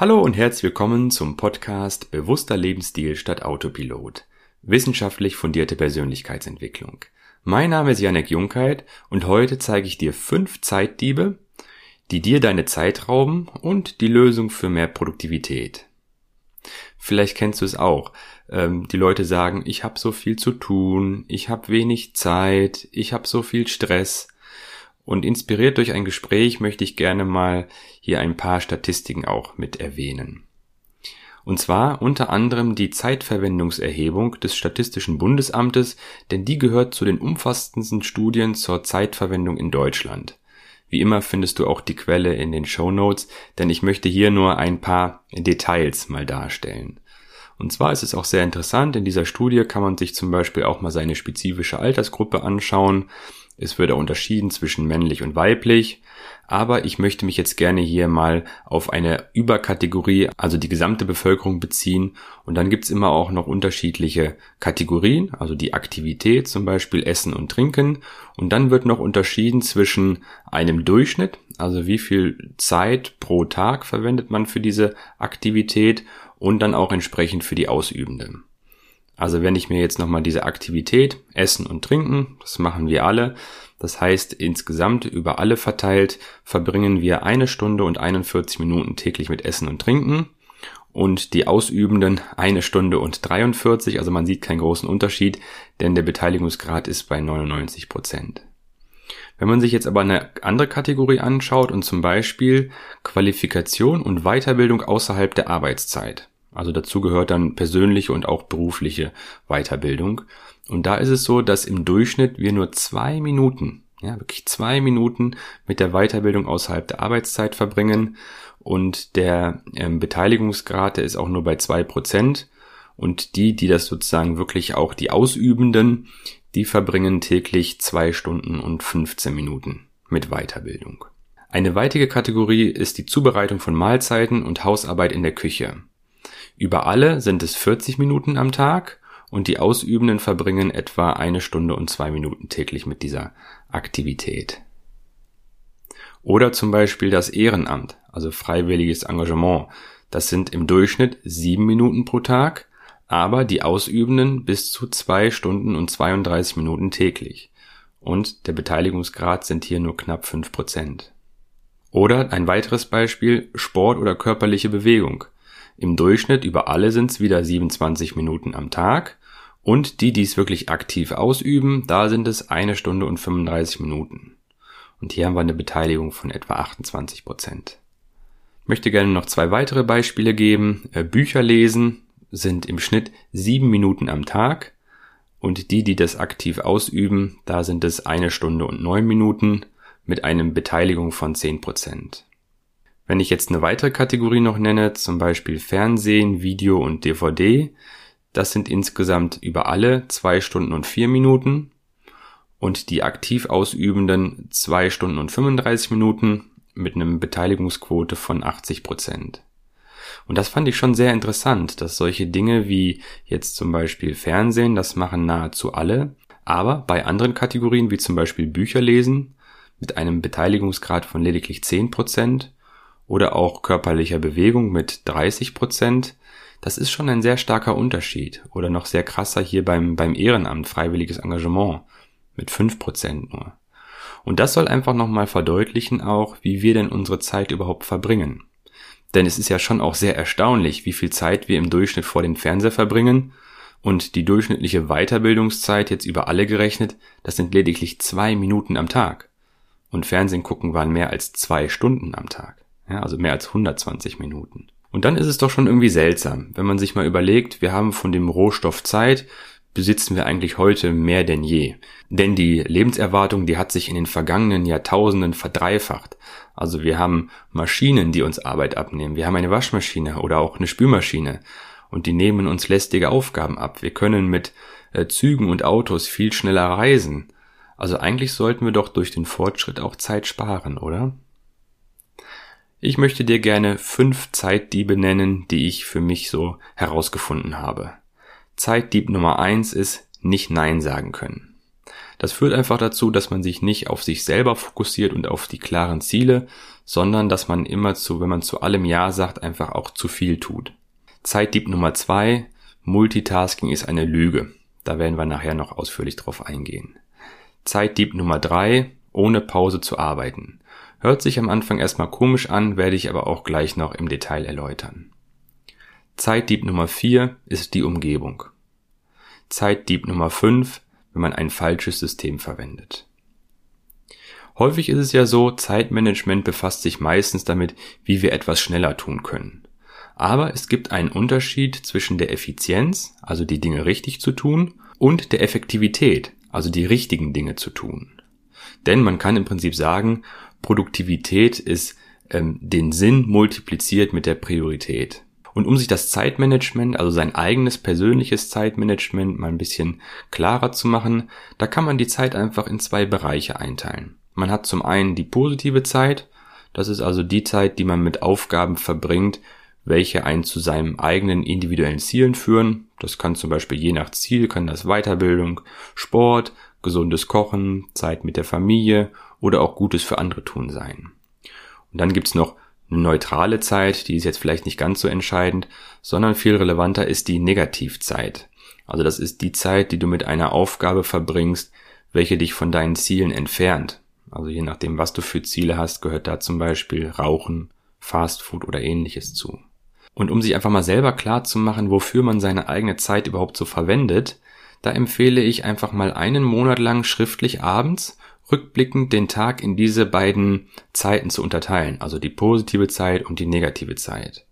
Hallo und herzlich willkommen zum Podcast Bewusster Lebensstil statt Autopilot. Wissenschaftlich fundierte Persönlichkeitsentwicklung. Mein Name ist Janek Junkheit und heute zeige ich dir fünf Zeitdiebe, die dir deine Zeit rauben und die Lösung für mehr Produktivität. Vielleicht kennst du es auch. Ähm, die Leute sagen, ich habe so viel zu tun, ich habe wenig Zeit, ich habe so viel Stress. Und inspiriert durch ein Gespräch möchte ich gerne mal hier ein paar Statistiken auch mit erwähnen. Und zwar unter anderem die Zeitverwendungserhebung des Statistischen Bundesamtes, denn die gehört zu den umfassendsten Studien zur Zeitverwendung in Deutschland. Wie immer findest du auch die Quelle in den Show Notes, denn ich möchte hier nur ein paar Details mal darstellen. Und zwar ist es auch sehr interessant, in dieser Studie kann man sich zum Beispiel auch mal seine spezifische Altersgruppe anschauen. Es wird auch unterschieden zwischen männlich und weiblich. Aber ich möchte mich jetzt gerne hier mal auf eine Überkategorie, also die gesamte Bevölkerung beziehen. Und dann gibt's immer auch noch unterschiedliche Kategorien, also die Aktivität, zum Beispiel Essen und Trinken. Und dann wird noch unterschieden zwischen einem Durchschnitt, also wie viel Zeit pro Tag verwendet man für diese Aktivität und dann auch entsprechend für die Ausübende. Also wenn ich mir jetzt nochmal diese Aktivität, Essen und Trinken, das machen wir alle, das heißt insgesamt über alle verteilt, verbringen wir eine Stunde und 41 Minuten täglich mit Essen und Trinken und die Ausübenden eine Stunde und 43, also man sieht keinen großen Unterschied, denn der Beteiligungsgrad ist bei 99 Prozent. Wenn man sich jetzt aber eine andere Kategorie anschaut und zum Beispiel Qualifikation und Weiterbildung außerhalb der Arbeitszeit, also dazu gehört dann persönliche und auch berufliche Weiterbildung. Und da ist es so, dass im Durchschnitt wir nur zwei Minuten, ja, wirklich zwei Minuten mit der Weiterbildung außerhalb der Arbeitszeit verbringen. Und der ähm, Beteiligungsgrad, der ist auch nur bei zwei Prozent. Und die, die das sozusagen wirklich auch die Ausübenden, die verbringen täglich zwei Stunden und 15 Minuten mit Weiterbildung. Eine weitere Kategorie ist die Zubereitung von Mahlzeiten und Hausarbeit in der Küche. Über alle sind es 40 Minuten am Tag und die Ausübenden verbringen etwa eine Stunde und zwei Minuten täglich mit dieser Aktivität. Oder zum Beispiel das Ehrenamt, also freiwilliges Engagement. Das sind im Durchschnitt sieben Minuten pro Tag, aber die Ausübenden bis zu zwei Stunden und 32 Minuten täglich. Und der Beteiligungsgrad sind hier nur knapp fünf Prozent. Oder ein weiteres Beispiel Sport oder körperliche Bewegung. Im Durchschnitt über alle sind es wieder 27 Minuten am Tag. Und die, die es wirklich aktiv ausüben, da sind es eine Stunde und 35 Minuten. Und hier haben wir eine Beteiligung von etwa 28 Prozent. Ich möchte gerne noch zwei weitere Beispiele geben. Äh, Bücher lesen sind im Schnitt sieben Minuten am Tag. Und die, die das aktiv ausüben, da sind es eine Stunde und neun Minuten mit einem Beteiligung von 10 Prozent. Wenn ich jetzt eine weitere Kategorie noch nenne, zum Beispiel Fernsehen, Video und DVD, das sind insgesamt über alle zwei Stunden und vier Minuten und die aktiv Ausübenden zwei Stunden und 35 Minuten mit einem Beteiligungsquote von 80 Prozent. Und das fand ich schon sehr interessant, dass solche Dinge wie jetzt zum Beispiel Fernsehen, das machen nahezu alle, aber bei anderen Kategorien wie zum Beispiel Bücher lesen mit einem Beteiligungsgrad von lediglich 10 Prozent oder auch körperlicher Bewegung mit 30 Prozent. Das ist schon ein sehr starker Unterschied. Oder noch sehr krasser hier beim, beim Ehrenamt, freiwilliges Engagement mit 5 Prozent nur. Und das soll einfach nochmal verdeutlichen auch, wie wir denn unsere Zeit überhaupt verbringen. Denn es ist ja schon auch sehr erstaunlich, wie viel Zeit wir im Durchschnitt vor dem Fernseher verbringen und die durchschnittliche Weiterbildungszeit jetzt über alle gerechnet, das sind lediglich zwei Minuten am Tag. Und Fernsehen gucken waren mehr als zwei Stunden am Tag. Ja, also mehr als 120 Minuten. Und dann ist es doch schon irgendwie seltsam, wenn man sich mal überlegt, wir haben von dem Rohstoff Zeit, besitzen wir eigentlich heute mehr denn je. Denn die Lebenserwartung, die hat sich in den vergangenen Jahrtausenden verdreifacht. Also wir haben Maschinen, die uns Arbeit abnehmen. Wir haben eine Waschmaschine oder auch eine Spülmaschine. Und die nehmen uns lästige Aufgaben ab. Wir können mit äh, Zügen und Autos viel schneller reisen. Also eigentlich sollten wir doch durch den Fortschritt auch Zeit sparen, oder? Ich möchte dir gerne fünf Zeitdiebe nennen, die ich für mich so herausgefunden habe. Zeitdieb Nummer eins ist nicht Nein sagen können. Das führt einfach dazu, dass man sich nicht auf sich selber fokussiert und auf die klaren Ziele, sondern dass man immer zu, wenn man zu allem Ja sagt, einfach auch zu viel tut. Zeitdieb Nummer zwei, Multitasking ist eine Lüge. Da werden wir nachher noch ausführlich drauf eingehen. Zeitdieb Nummer drei, ohne Pause zu arbeiten. Hört sich am Anfang erstmal komisch an, werde ich aber auch gleich noch im Detail erläutern. Zeitdieb Nummer vier ist die Umgebung. Zeitdieb Nummer fünf, wenn man ein falsches System verwendet. Häufig ist es ja so, Zeitmanagement befasst sich meistens damit, wie wir etwas schneller tun können. Aber es gibt einen Unterschied zwischen der Effizienz, also die Dinge richtig zu tun, und der Effektivität, also die richtigen Dinge zu tun. Denn man kann im Prinzip sagen, Produktivität ist ähm, den Sinn multipliziert mit der Priorität. Und um sich das Zeitmanagement, also sein eigenes persönliches Zeitmanagement mal ein bisschen klarer zu machen, da kann man die Zeit einfach in zwei Bereiche einteilen. Man hat zum einen die positive Zeit, das ist also die Zeit, die man mit Aufgaben verbringt, welche einen zu seinem eigenen individuellen Zielen führen. Das kann zum Beispiel je nach Ziel, kann das Weiterbildung, Sport, gesundes Kochen, Zeit mit der Familie oder auch Gutes für andere tun sein. Und dann gibt's noch eine neutrale Zeit, die ist jetzt vielleicht nicht ganz so entscheidend, sondern viel relevanter ist die Negativzeit. Also das ist die Zeit, die du mit einer Aufgabe verbringst, welche dich von deinen Zielen entfernt. Also je nachdem, was du für Ziele hast, gehört da zum Beispiel Rauchen, Fastfood oder ähnliches zu. Und um sich einfach mal selber klar zu machen, wofür man seine eigene Zeit überhaupt so verwendet, da empfehle ich einfach mal einen Monat lang schriftlich abends rückblickend den Tag in diese beiden Zeiten zu unterteilen, also die positive Zeit und die negative Zeit.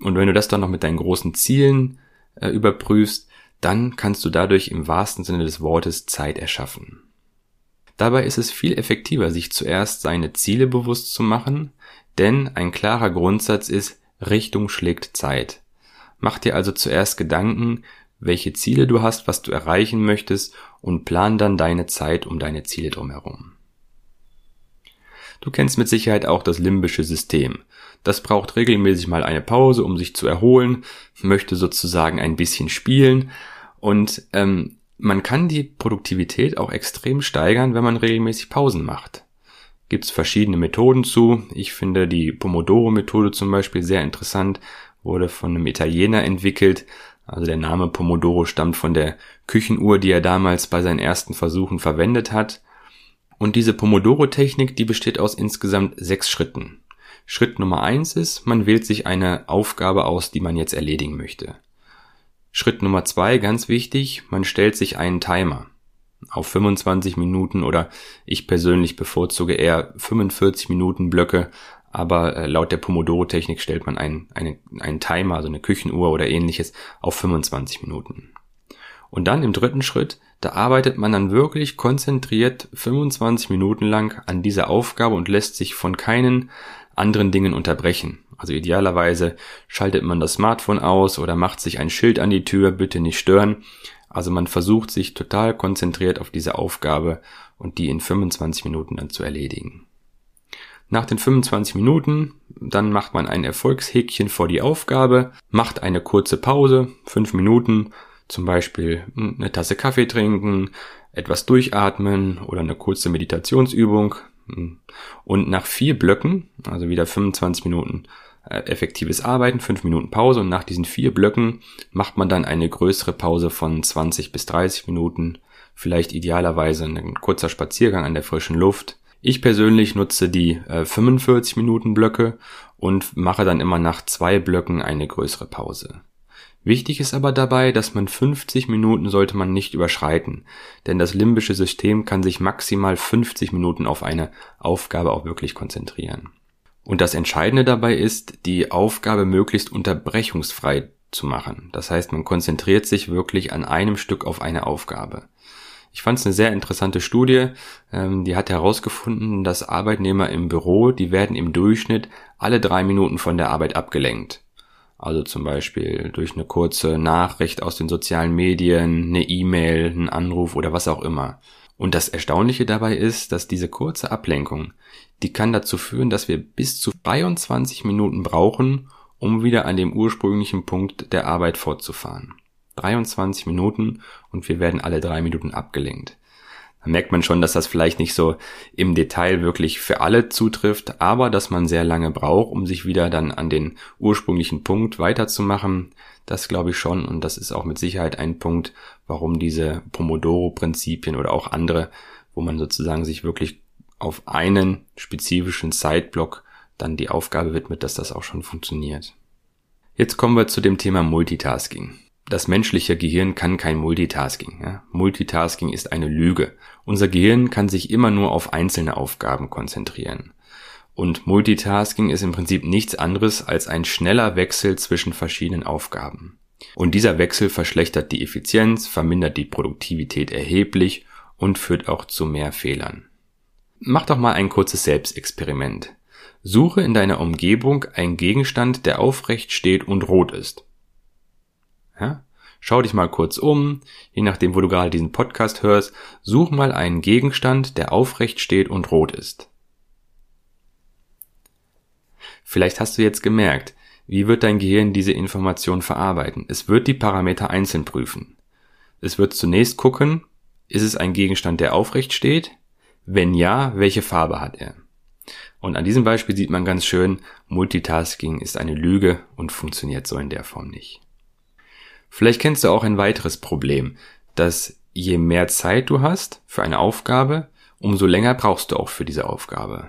Und wenn du das dann noch mit deinen großen Zielen äh, überprüfst, dann kannst du dadurch im wahrsten Sinne des Wortes Zeit erschaffen. Dabei ist es viel effektiver, sich zuerst seine Ziele bewusst zu machen, denn ein klarer Grundsatz ist, Richtung schlägt Zeit. Mach dir also zuerst Gedanken, welche Ziele du hast, was du erreichen möchtest und plan dann deine Zeit um deine Ziele drumherum. Du kennst mit Sicherheit auch das limbische System. Das braucht regelmäßig mal eine Pause, um sich zu erholen, möchte sozusagen ein bisschen spielen und ähm, man kann die Produktivität auch extrem steigern, wenn man regelmäßig Pausen macht. Gibt es verschiedene Methoden zu. Ich finde die Pomodoro-Methode zum Beispiel sehr interessant, wurde von einem Italiener entwickelt. Also der Name Pomodoro stammt von der Küchenuhr, die er damals bei seinen ersten Versuchen verwendet hat. Und diese Pomodoro-Technik, die besteht aus insgesamt sechs Schritten. Schritt Nummer eins ist, man wählt sich eine Aufgabe aus, die man jetzt erledigen möchte. Schritt Nummer zwei, ganz wichtig, man stellt sich einen Timer auf 25 Minuten oder ich persönlich bevorzuge eher 45 Minuten Blöcke, aber äh, laut der Pomodoro-Technik stellt man einen, eine, einen Timer, also eine Küchenuhr oder ähnliches, auf 25 Minuten. Und dann im dritten Schritt, da arbeitet man dann wirklich konzentriert 25 Minuten lang an dieser Aufgabe und lässt sich von keinen anderen Dingen unterbrechen. Also idealerweise schaltet man das Smartphone aus oder macht sich ein Schild an die Tür, bitte nicht stören. Also man versucht sich total konzentriert auf diese Aufgabe und die in 25 Minuten dann zu erledigen. Nach den 25 Minuten, dann macht man ein Erfolgshäkchen vor die Aufgabe, macht eine kurze Pause, 5 Minuten, zum Beispiel eine Tasse Kaffee trinken, etwas durchatmen oder eine kurze Meditationsübung. Und nach vier Blöcken, also wieder 25 Minuten äh, effektives Arbeiten, 5 Minuten Pause und nach diesen vier Blöcken macht man dann eine größere Pause von 20 bis 30 Minuten, vielleicht idealerweise ein kurzer Spaziergang an der frischen Luft, ich persönlich nutze die äh, 45 Minuten Blöcke und mache dann immer nach zwei Blöcken eine größere Pause. Wichtig ist aber dabei, dass man 50 Minuten sollte man nicht überschreiten, denn das limbische System kann sich maximal 50 Minuten auf eine Aufgabe auch wirklich konzentrieren. Und das Entscheidende dabei ist, die Aufgabe möglichst unterbrechungsfrei zu machen. Das heißt, man konzentriert sich wirklich an einem Stück auf eine Aufgabe. Ich fand es eine sehr interessante Studie. Ähm, die hat herausgefunden, dass Arbeitnehmer im Büro, die werden im Durchschnitt alle drei Minuten von der Arbeit abgelenkt. Also zum Beispiel durch eine kurze Nachricht aus den sozialen Medien, eine E-Mail, einen Anruf oder was auch immer. Und das Erstaunliche dabei ist, dass diese kurze Ablenkung, die kann dazu führen, dass wir bis zu 23 Minuten brauchen, um wieder an dem ursprünglichen Punkt der Arbeit fortzufahren. 23 Minuten und wir werden alle drei Minuten abgelenkt. Da merkt man schon, dass das vielleicht nicht so im Detail wirklich für alle zutrifft, aber dass man sehr lange braucht, um sich wieder dann an den ursprünglichen Punkt weiterzumachen. Das glaube ich schon und das ist auch mit Sicherheit ein Punkt, warum diese Pomodoro-Prinzipien oder auch andere, wo man sozusagen sich wirklich auf einen spezifischen Zeitblock dann die Aufgabe widmet, dass das auch schon funktioniert. Jetzt kommen wir zu dem Thema Multitasking das menschliche Gehirn kann kein Multitasking. Ja? Multitasking ist eine Lüge. Unser Gehirn kann sich immer nur auf einzelne Aufgaben konzentrieren. Und Multitasking ist im Prinzip nichts anderes als ein schneller Wechsel zwischen verschiedenen Aufgaben. Und dieser Wechsel verschlechtert die Effizienz, vermindert die Produktivität erheblich und führt auch zu mehr Fehlern. Mach doch mal ein kurzes Selbstexperiment. Suche in deiner Umgebung einen Gegenstand, der aufrecht steht und rot ist. Ja? Schau dich mal kurz um, je nachdem, wo du gerade diesen Podcast hörst, such mal einen Gegenstand, der aufrecht steht und rot ist. Vielleicht hast du jetzt gemerkt, wie wird dein Gehirn diese Information verarbeiten? Es wird die Parameter einzeln prüfen. Es wird zunächst gucken, ist es ein Gegenstand, der aufrecht steht? Wenn ja, welche Farbe hat er? Und an diesem Beispiel sieht man ganz schön, Multitasking ist eine Lüge und funktioniert so in der Form nicht. Vielleicht kennst du auch ein weiteres Problem, dass je mehr Zeit du hast für eine Aufgabe, umso länger brauchst du auch für diese Aufgabe.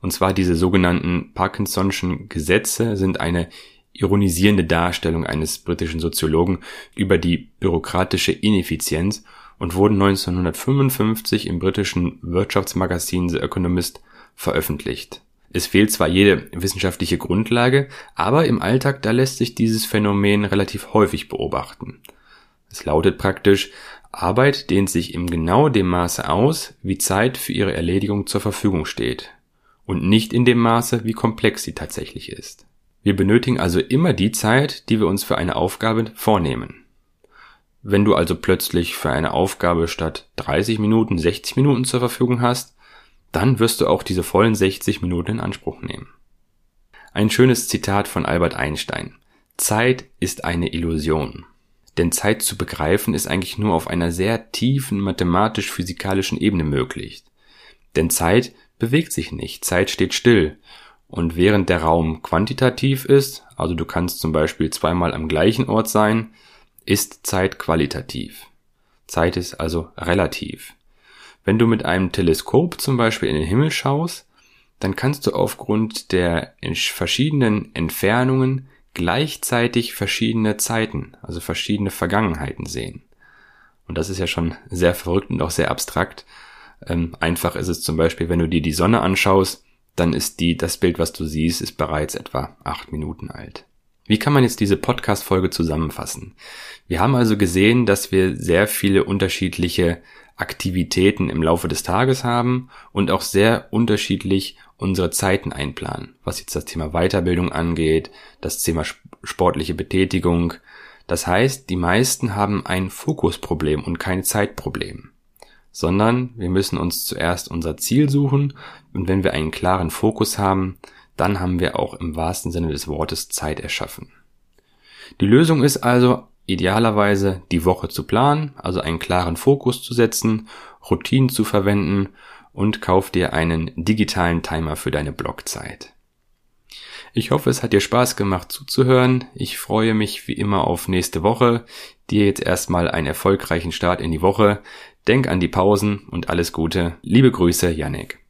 Und zwar diese sogenannten Parkinson'schen Gesetze sind eine ironisierende Darstellung eines britischen Soziologen über die bürokratische Ineffizienz und wurden 1955 im britischen Wirtschaftsmagazin The Economist veröffentlicht. Es fehlt zwar jede wissenschaftliche Grundlage, aber im Alltag da lässt sich dieses Phänomen relativ häufig beobachten. Es lautet praktisch, Arbeit dehnt sich im genau dem Maße aus, wie Zeit für ihre Erledigung zur Verfügung steht und nicht in dem Maße, wie komplex sie tatsächlich ist. Wir benötigen also immer die Zeit, die wir uns für eine Aufgabe vornehmen. Wenn du also plötzlich für eine Aufgabe statt 30 Minuten 60 Minuten zur Verfügung hast, dann wirst du auch diese vollen 60 Minuten in Anspruch nehmen. Ein schönes Zitat von Albert Einstein. Zeit ist eine Illusion. Denn Zeit zu begreifen ist eigentlich nur auf einer sehr tiefen mathematisch-physikalischen Ebene möglich. Denn Zeit bewegt sich nicht, Zeit steht still. Und während der Raum quantitativ ist, also du kannst zum Beispiel zweimal am gleichen Ort sein, ist Zeit qualitativ. Zeit ist also relativ. Wenn du mit einem Teleskop zum Beispiel in den Himmel schaust, dann kannst du aufgrund der verschiedenen Entfernungen gleichzeitig verschiedene Zeiten, also verschiedene Vergangenheiten sehen. Und das ist ja schon sehr verrückt und auch sehr abstrakt. Ähm, einfach ist es zum Beispiel, wenn du dir die Sonne anschaust, dann ist die, das Bild, was du siehst, ist bereits etwa acht Minuten alt. Wie kann man jetzt diese Podcast-Folge zusammenfassen? Wir haben also gesehen, dass wir sehr viele unterschiedliche Aktivitäten im Laufe des Tages haben und auch sehr unterschiedlich unsere Zeiten einplanen, was jetzt das Thema Weiterbildung angeht, das Thema sportliche Betätigung. Das heißt, die meisten haben ein Fokusproblem und kein Zeitproblem, sondern wir müssen uns zuerst unser Ziel suchen und wenn wir einen klaren Fokus haben, dann haben wir auch im wahrsten Sinne des Wortes Zeit erschaffen. Die Lösung ist also idealerweise die Woche zu planen, also einen klaren Fokus zu setzen, Routinen zu verwenden und kauf dir einen digitalen Timer für deine Blockzeit. Ich hoffe, es hat dir Spaß gemacht zuzuhören. Ich freue mich wie immer auf nächste Woche. Dir jetzt erstmal einen erfolgreichen Start in die Woche. Denk an die Pausen und alles Gute. Liebe Grüße, Yannick.